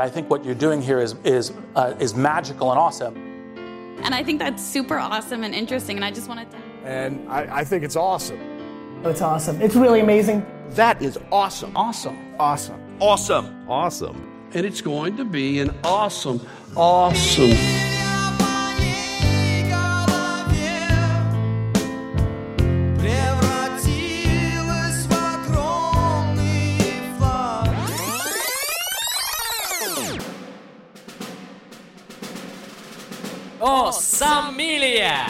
I think what you're doing here is, is, uh, is magical and awesome. And I think that's super awesome and interesting, and I just wanted to. And I, I think it's awesome. It's awesome. It's really amazing. That is awesome. Awesome. Awesome. Awesome. Awesome. And it's going to be an awesome, awesome. Самилия!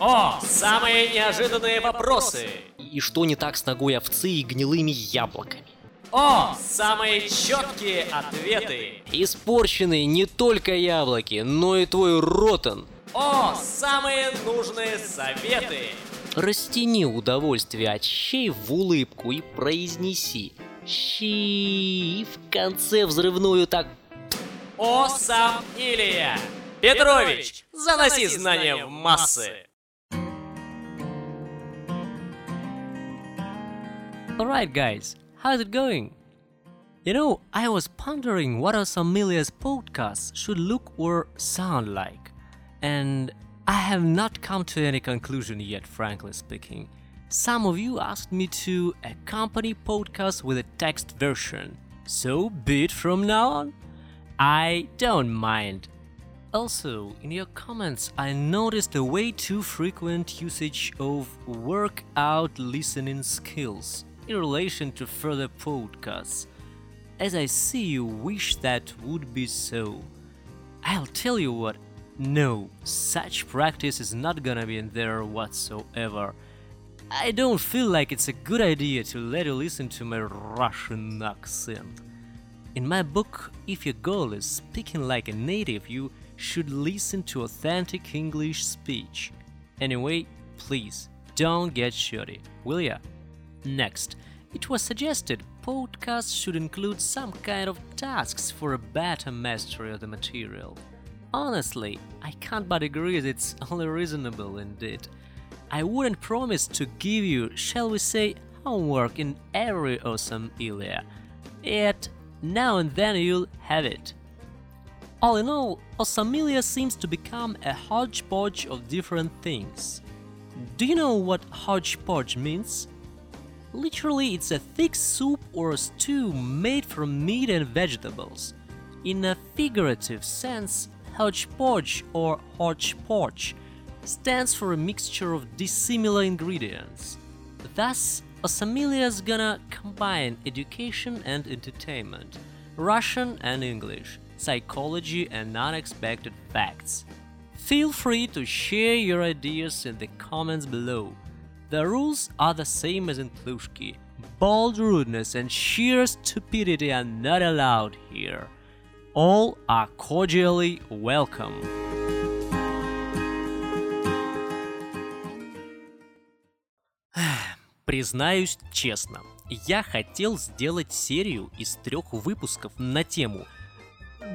О, самые неожиданные вопросы! И что не так с ногой овцы и гнилыми яблоками? О, самые четкие ответы! Испорченные не только яблоки, но и твой ротан. О, самые нужные советы! Растяни удовольствие от щей в улыбку и произнеси «щи» и в конце взрывную так О, сам Илья! Петрович, заноси знания в массы! Alright guys, how's it going? You know, I was pondering what a Amelia's podcasts should look or sound like, and I have not come to any conclusion yet, frankly speaking. Some of you asked me to accompany podcasts with a text version, so be it from now on. I don't mind. also, in your comments, I noticed a way too frequent usage of workout listening skills in relation to further podcasts. As I see you wish that would be so. I'll tell you what, no, such practice is not gonna be in there whatsoever. I don't feel like it's a good idea to let you listen to my Russian accent. In my book, if your goal is speaking like a native, you should listen to authentic English speech. Anyway, please don't get shitty, will ya? Next, it was suggested podcasts should include some kind of tasks for a better mastery of the material. Honestly, I can't but agree that it's only reasonable indeed. I wouldn't promise to give you, shall we say, homework in every awesome Ilya, yet now and then you'll have it. All in all, Osamilia seems to become a hodgepodge of different things. Do you know what hodgepodge means? Literally, it's a thick soup or stew made from meat and vegetables. In a figurative sense, hodgepodge or hodgepodge stands for a mixture of dissimilar ingredients. Thus, Osamilia's gonna combine education and entertainment, Russian and English, psychology and unexpected facts. Feel free to share your ideas in the comments below. The rules are the same as in Plushki. Bold rudeness and sheer stupidity are not allowed here. All are cordially welcome. Признаюсь честно, я хотел сделать серию из трех выпусков на тему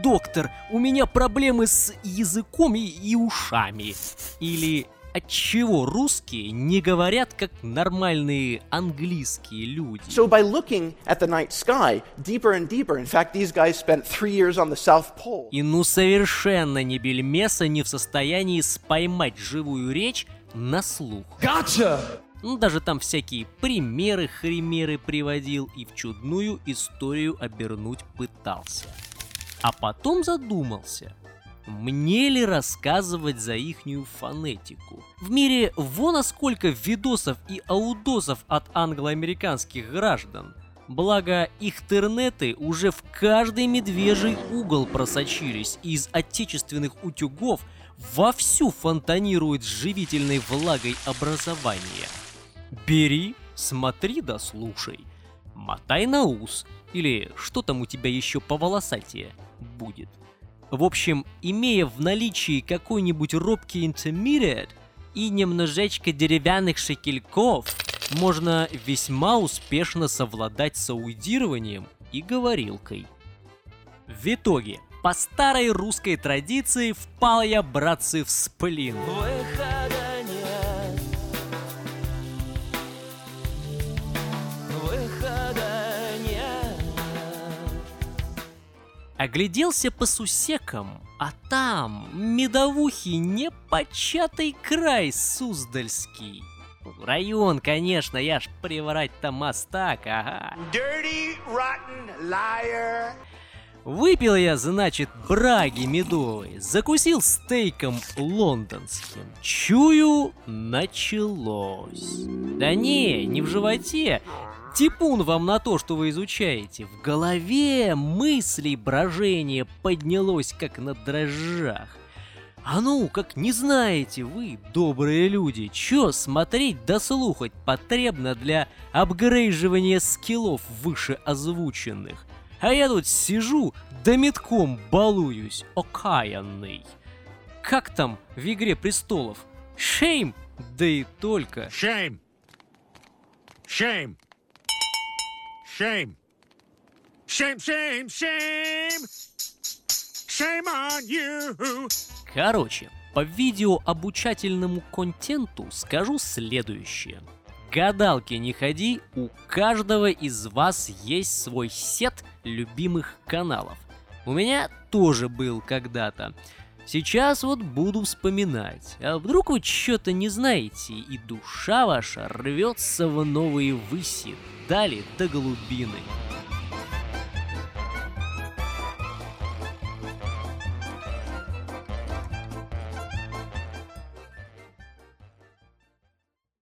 «Доктор, у меня проблемы с языком и, и ушами» или отчего русские не говорят как нормальные английские люди. So by looking at the night sky deeper and deeper, in fact, these guys spent three years on the South Pole. И ну совершенно ни бельмеса не в состоянии споймать живую речь на слух. Gotcha! Ну, даже там всякие примеры хримеры приводил и в чудную историю обернуть пытался. А потом задумался, мне ли рассказывать за ихнюю фонетику? В мире вон сколько видосов и аудосов от англо-американских граждан. Благо, их интернеты уже в каждый медвежий угол просочились, и из отечественных утюгов вовсю фонтанирует живительной влагой образование. Бери, смотри да слушай. Мотай на ус, или что там у тебя еще по волосатее будет. В общем, имея в наличии какой-нибудь робкий intermediate и немножечко деревянных шекельков, можно весьма успешно совладать с аудированием и говорилкой. В итоге, по старой русской традиции впал я, братцы, в сплин. Выхода Огляделся по сусекам, а там медовухи непочатый край Суздальский. Район, конечно, я ж приврать-то мастак, ага. Dirty, rotten liar. Выпил я, значит, браги медовой, закусил стейком лондонским. Чую, началось. Да не, не в животе. Типун вам на то, что вы изучаете. В голове мыслей брожение поднялось, как на дрожжах. А ну, как не знаете вы, добрые люди, чё смотреть да слухать потребно для апгрейживания скиллов выше озвученных? А я тут сижу, да метком балуюсь, окаянный. Как там в «Игре престолов»? Шейм? Да и только. Shame. Shame. Shame. Shame, shame, shame. Shame on you. Короче, по видеообучательному контенту скажу следующее. Гадалки не ходи, у каждого из вас есть свой сет любимых каналов. У меня тоже был когда-то. Сейчас вот буду вспоминать. А вдруг вы что-то не знаете, и душа ваша рвется в новые выси, дали до голубины.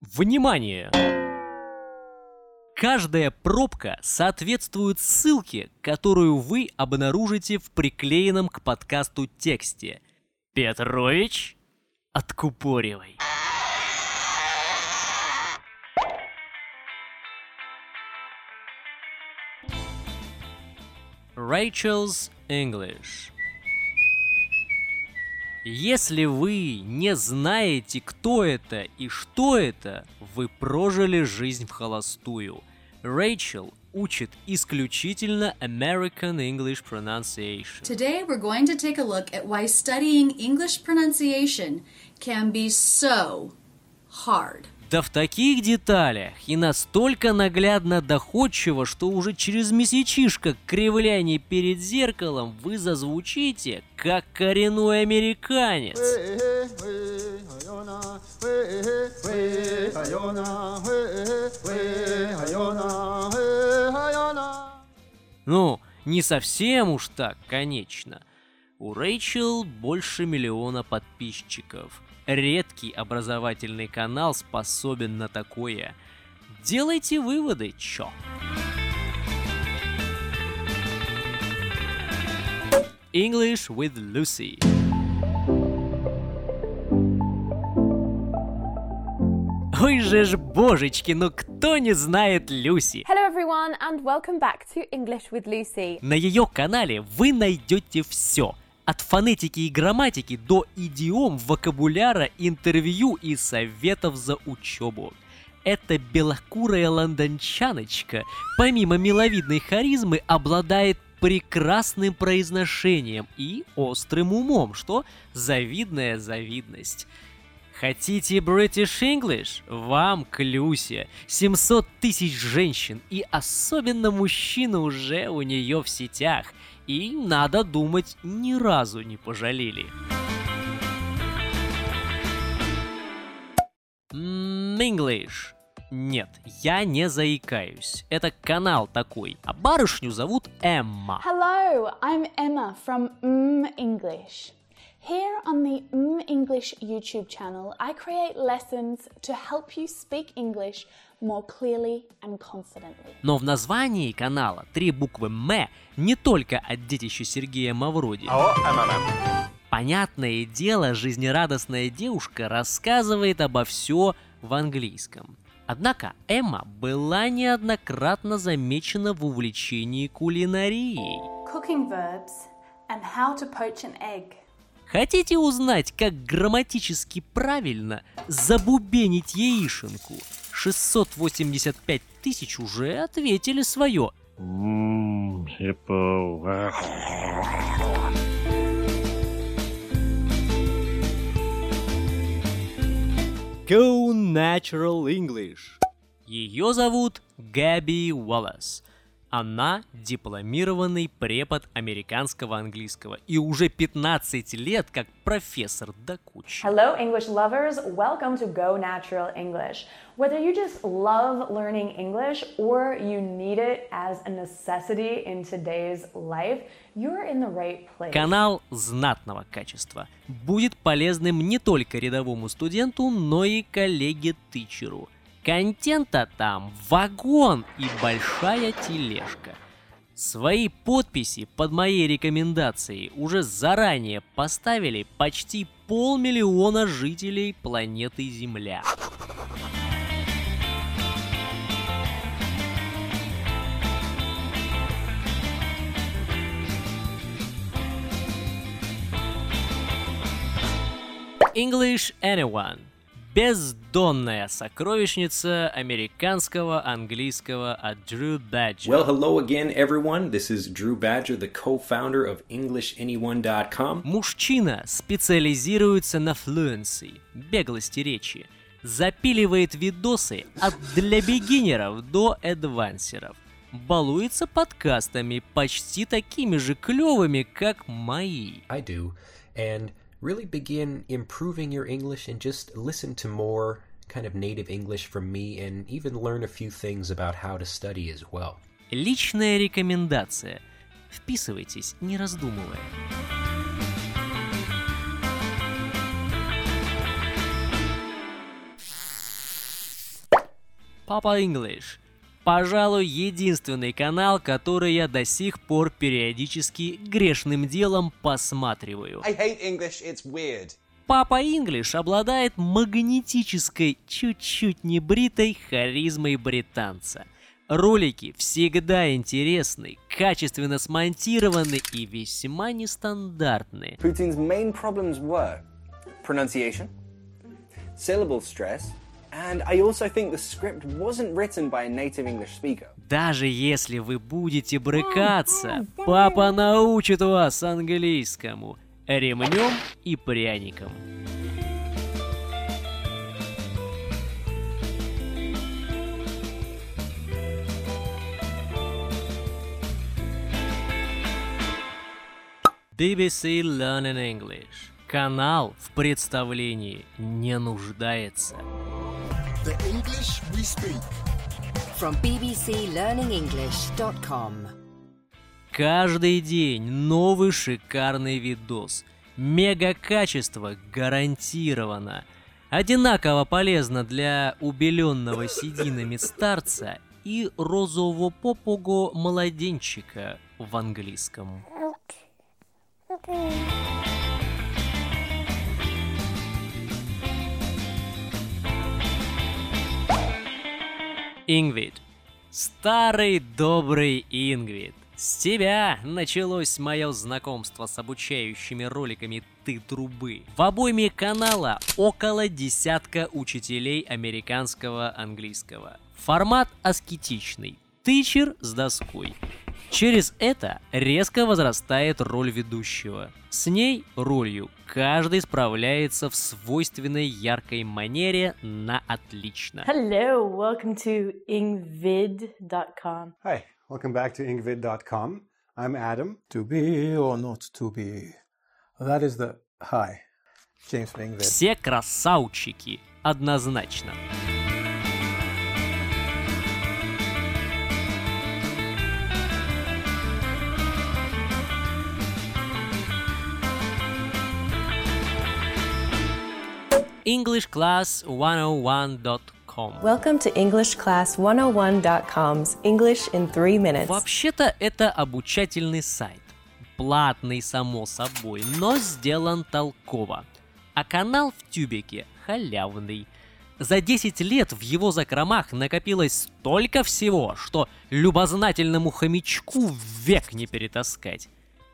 Внимание! Каждая пробка соответствует ссылке, которую вы обнаружите в приклеенном к подкасту тексте. Петрович, откупоривай. Rachel's English. Если вы не знаете, кто это и что это, вы прожили жизнь в холостую. Рэйчел учит исключительно American English Pronunciation. Today, we're going to take a look at why studying English pronunciation can be so hard. Да в таких деталях и настолько наглядно доходчиво, что уже через месячишко кривляний перед зеркалом вы зазвучите, как коренной американец. Ну, не совсем уж так, конечно. У Рэйчел больше миллиона подписчиков. Редкий образовательный канал способен на такое. Делайте выводы, чё. English with Lucy. Ой же ж божечки, ну кто не знает Люси? Hello everyone and welcome back to English with Lucy. На ее канале вы найдете все. От фонетики и грамматики до идиом, вокабуляра, интервью и советов за учебу. Эта белокурая лондончаночка, помимо миловидной харизмы, обладает прекрасным произношением и острым умом, что завидная завидность. Хотите British English? Вам к Люсе. 700 тысяч женщин и особенно мужчины уже у нее в сетях. И, надо думать, ни разу не пожалели. English. Нет, я не заикаюсь. Это канал такой. А барышню зовут Эмма. Hello, I'm Emma from Mm English. Here on the Mm English YouTube channel, I create lessons to help you speak English more clearly and confidently. Но в названии канала три буквы «М» не только от детища Сергея Мавроди. Понятное дело, жизнерадостная девушка рассказывает обо все в английском. Однако Эмма была неоднократно замечена в увлечении кулинарией. Cooking verbs and how to poach an egg. Хотите узнать, как грамматически правильно забубенить яишенку? 685 тысяч уже ответили свое. Go Natural English. Ее зовут Габи Уоллес. Она дипломированный препод американского английского и уже 15 лет как профессор до кучи. Hello, English lovers. Welcome to Go Natural English. Whether you just love learning English or you need it as a necessity in today's life, you're in the right place. Канал знатного качества будет полезным не только рядовому студенту, но и коллеге-тычеру. Контента там вагон и большая тележка. Свои подписи под моей рекомендацией уже заранее поставили почти полмиллиона жителей планеты Земля. English Anyone. Бездонная сокровищница американского английского от Drew Badger. Well, hello again, everyone. This is Drew Badger, the co-founder of EnglishAnyone.com. Мужчина специализируется на fluency, беглости речи. Запиливает видосы от для бигинеров до адвансеров. Балуется подкастами почти такими же клевыми, как мои. I do. And really begin improving your English and just listen to more kind of native English from me and even learn a few things about how to study as well. Личная рекомендация. Вписывайтесь, не раздумывая. Папа English. Пожалуй, единственный канал, который я до сих пор периодически грешным делом посматриваю. English. Папа English обладает магнетической, чуть-чуть небритой харизмой британца. Ролики всегда интересны, качественно смонтированы и весьма нестандартны. Putin's main problems were pronunciation, syllable stress, Даже если вы будете брыкаться, папа научит вас английскому ремнем и пряником. BBC Learning English. Канал в представлении не нуждается. The English we speak. From bbclearningenglish.com Каждый день новый шикарный видос. Мега качество гарантировано. Одинаково полезно для убеленного сединами старца и розово-попого младенчика в английском. Ингвид. Старый добрый Ингвид. С тебя началось мое знакомство с обучающими роликами «Ты трубы». В обойме канала около десятка учителей американского английского. Формат аскетичный. Тычер с доской. Через это резко возрастает роль ведущего. С ней, ролью, каждый справляется в свойственной яркой манере на отлично. Hello, welcome to ingvid.com. Hi, welcome back to ingvid.com. I'm Adam. To be or not to be. That is the... Hi, James Ingvid. Все красавчики, однозначно. EnglishClass101.com Welcome to EnglishClass101.com's English in 3 minutes. Вообще-то это обучательный сайт. Платный, само собой, но сделан толково. А канал в тюбике халявный. За 10 лет в его закромах накопилось столько всего, что любознательному хомячку век не перетаскать.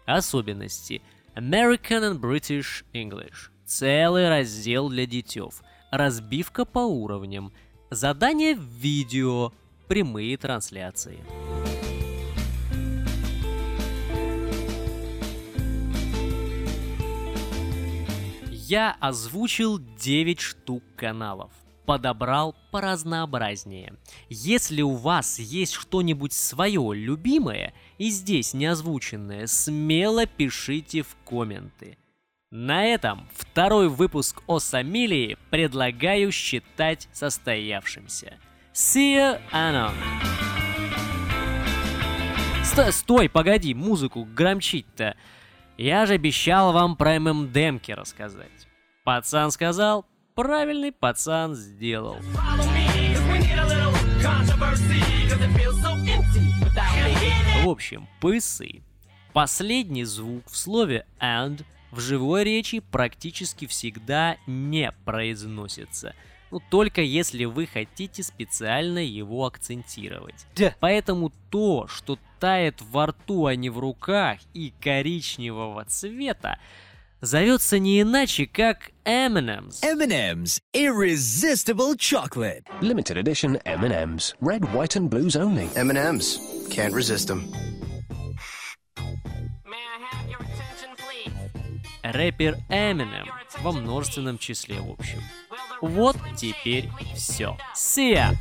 Особенности. American and British English. Целый раздел для детев. Разбивка по уровням. Задания в видео. Прямые трансляции. Я озвучил 9 штук каналов. подобрал поразнообразнее. Если у вас есть что-нибудь свое любимое и здесь не озвученное, смело пишите в комменты. На этом второй выпуск о Самилии предлагаю считать состоявшимся. See you, Anon! Ст стой, погоди, музыку громчить-то. Я же обещал вам про ММДемки рассказать. Пацан сказал, правильный пацан сделал. В общем, пысы. Последний звук в слове and в живой речи практически всегда не произносится. Ну, только если вы хотите специально его акцентировать. Да. Поэтому то, что тает во рту, а не в руках и коричневого цвета, зовется не иначе, как M&M's. M&M's Irresistible Chocolate. Limited edition M&M's. Red, white and blues only. M&M's. Can't resist them. Рэпер Eminem во множественном числе, в общем. Вот теперь все. See ya!